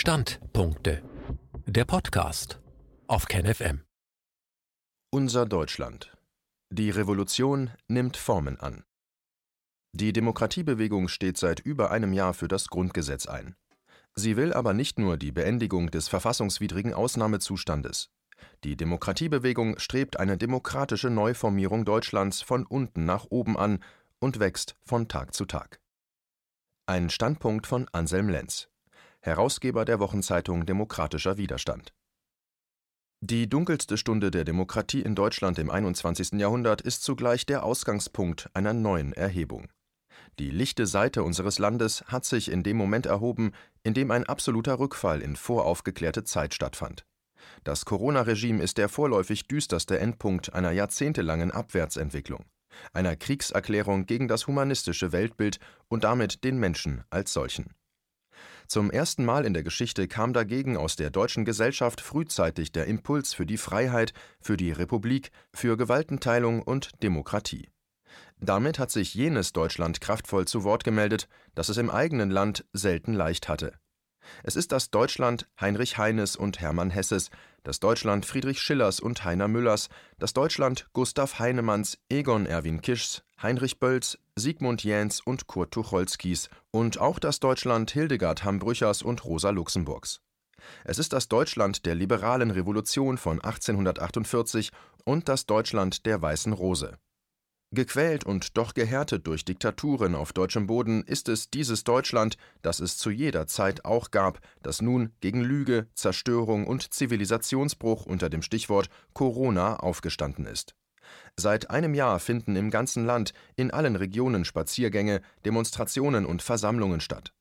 Standpunkte. Der Podcast auf KenFM. Unser Deutschland. Die Revolution nimmt Formen an. Die Demokratiebewegung steht seit über einem Jahr für das Grundgesetz ein. Sie will aber nicht nur die Beendigung des verfassungswidrigen Ausnahmezustandes. Die Demokratiebewegung strebt eine demokratische Neuformierung Deutschlands von unten nach oben an und wächst von Tag zu Tag. Ein Standpunkt von Anselm Lenz, Herausgeber der Wochenzeitung Demokratischer Widerstand. Die dunkelste Stunde der Demokratie in Deutschland im 21. Jahrhundert ist zugleich der Ausgangspunkt einer neuen Erhebung. Die lichte Seite unseres Landes hat sich in dem Moment erhoben, in dem ein absoluter Rückfall in voraufgeklärte Zeit stattfand. Das Corona-Regime ist der vorläufig düsterste Endpunkt einer jahrzehntelangen Abwärtsentwicklung, einer Kriegserklärung gegen das humanistische Weltbild und damit den Menschen als solchen. Zum ersten Mal in der Geschichte kam dagegen aus der deutschen Gesellschaft frühzeitig der Impuls für die Freiheit, für die Republik, für Gewaltenteilung und Demokratie. Damit hat sich jenes Deutschland kraftvoll zu Wort gemeldet, das es im eigenen Land selten leicht hatte. Es ist das Deutschland Heinrich Heines und Hermann Hesses, das Deutschland Friedrich Schillers und Heiner Müllers, das Deutschland Gustav Heinemanns, Egon Erwin Kischs, Heinrich Bölls, Sigmund Jähns und Kurt Tucholskys und auch das Deutschland Hildegard Hambrüchers und Rosa Luxemburgs. Es ist das Deutschland der liberalen Revolution von 1848 und das Deutschland der Weißen Rose. Gequält und doch gehärtet durch Diktaturen auf deutschem Boden ist es dieses Deutschland, das es zu jeder Zeit auch gab, das nun gegen Lüge, Zerstörung und Zivilisationsbruch unter dem Stichwort Corona aufgestanden ist. Seit einem Jahr finden im ganzen Land in allen Regionen Spaziergänge, Demonstrationen und Versammlungen statt.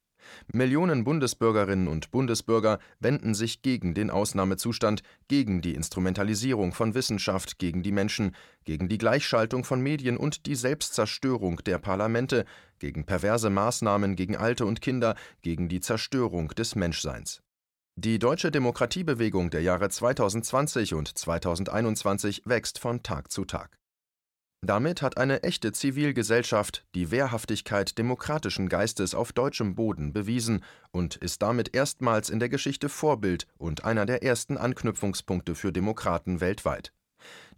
Millionen Bundesbürgerinnen und Bundesbürger wenden sich gegen den Ausnahmezustand, gegen die Instrumentalisierung von Wissenschaft gegen die Menschen, gegen die Gleichschaltung von Medien und die Selbstzerstörung der Parlamente, gegen perverse Maßnahmen gegen Alte und Kinder, gegen die Zerstörung des Menschseins. Die deutsche Demokratiebewegung der Jahre 2020 und 2021 wächst von Tag zu Tag. Damit hat eine echte Zivilgesellschaft die Wehrhaftigkeit demokratischen Geistes auf deutschem Boden bewiesen und ist damit erstmals in der Geschichte Vorbild und einer der ersten Anknüpfungspunkte für Demokraten weltweit.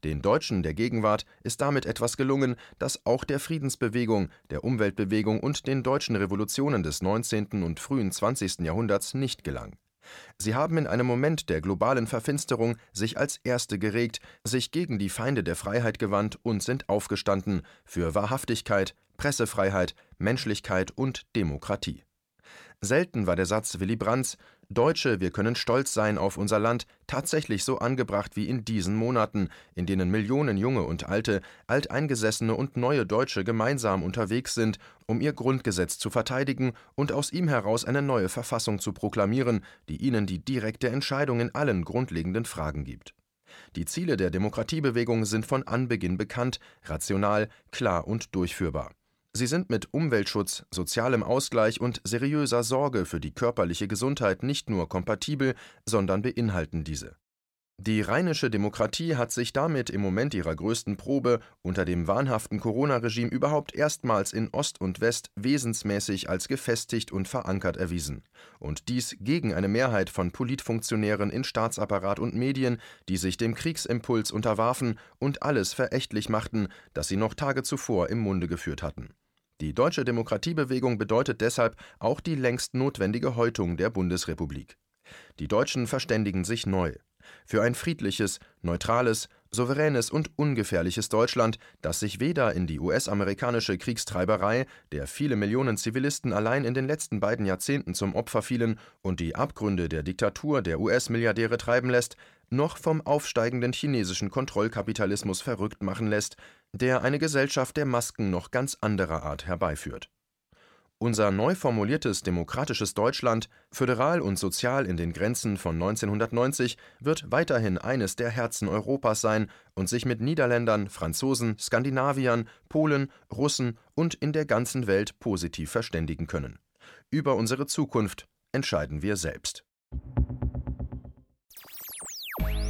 Den Deutschen der Gegenwart ist damit etwas gelungen, das auch der Friedensbewegung, der Umweltbewegung und den deutschen Revolutionen des 19. und frühen 20. Jahrhunderts nicht gelang Sie haben in einem Moment der globalen Verfinsterung sich als Erste geregt, sich gegen die Feinde der Freiheit gewandt und sind aufgestanden für Wahrhaftigkeit, Pressefreiheit, Menschlichkeit und Demokratie. Selten war der Satz Willy Brandts Deutsche, wir können stolz sein auf unser Land, tatsächlich so angebracht wie in diesen Monaten, in denen Millionen junge und alte, alteingesessene und neue Deutsche gemeinsam unterwegs sind, um ihr Grundgesetz zu verteidigen und aus ihm heraus eine neue Verfassung zu proklamieren, die ihnen die direkte Entscheidung in allen grundlegenden Fragen gibt. Die Ziele der Demokratiebewegung sind von Anbeginn bekannt, rational, klar und durchführbar. Sie sind mit Umweltschutz, sozialem Ausgleich und seriöser Sorge für die körperliche Gesundheit nicht nur kompatibel, sondern beinhalten diese. Die rheinische Demokratie hat sich damit im Moment ihrer größten Probe unter dem wahnhaften Corona-Regime überhaupt erstmals in Ost und West wesensmäßig als gefestigt und verankert erwiesen. Und dies gegen eine Mehrheit von Politfunktionären in Staatsapparat und Medien, die sich dem Kriegsimpuls unterwarfen und alles verächtlich machten, das sie noch Tage zuvor im Munde geführt hatten. Die deutsche Demokratiebewegung bedeutet deshalb auch die längst notwendige Häutung der Bundesrepublik. Die Deutschen verständigen sich neu. Für ein friedliches, neutrales, souveränes und ungefährliches Deutschland, das sich weder in die US-amerikanische Kriegstreiberei, der viele Millionen Zivilisten allein in den letzten beiden Jahrzehnten zum Opfer fielen, und die Abgründe der Diktatur der US-Milliardäre treiben lässt, noch vom aufsteigenden chinesischen Kontrollkapitalismus verrückt machen lässt, der eine Gesellschaft der Masken noch ganz anderer Art herbeiführt. Unser neu formuliertes demokratisches Deutschland, föderal und sozial in den Grenzen von 1990, wird weiterhin eines der Herzen Europas sein und sich mit Niederländern, Franzosen, Skandinaviern, Polen, Russen und in der ganzen Welt positiv verständigen können. Über unsere Zukunft entscheiden wir selbst.